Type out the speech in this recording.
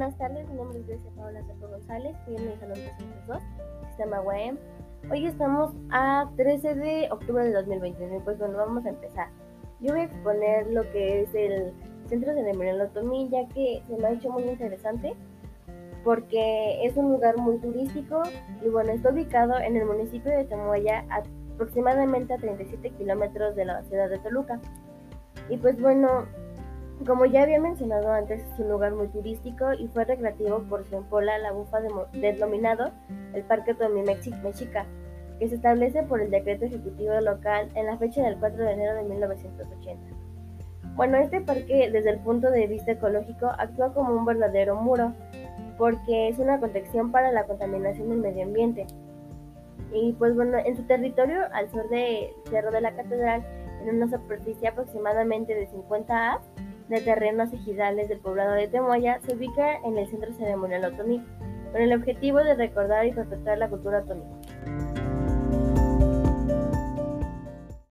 buenas tardes, mi nombre es Grecia Paola Soto González, estoy en el Salón 302, Sistema UAM. Hoy estamos a 13 de octubre de 2021 pues bueno, vamos a empezar. Yo voy a exponer lo que es el Centro de Otomí, ya que se me ha hecho muy interesante porque es un lugar muy turístico y bueno, está ubicado en el municipio de Temoya, aproximadamente a 37 kilómetros de la ciudad de Toluca. Y pues bueno, como ya había mencionado antes, es un lugar muy turístico y fue recreativo por su empola la bufa denominado el Parque Tomí Mexica, que se establece por el decreto ejecutivo local en la fecha del 4 de enero de 1980. Bueno, este parque desde el punto de vista ecológico actúa como un verdadero muro, porque es una protección para la contaminación del medio ambiente. Y pues bueno, en su territorio, al sur de Cerro de la Catedral, en una superficie aproximadamente de 50 A, de terrenos ejidales del poblado de Temoya se ubica en el Centro Ceremonial Otomí, con el objetivo de recordar y perpetuar la cultura otomí.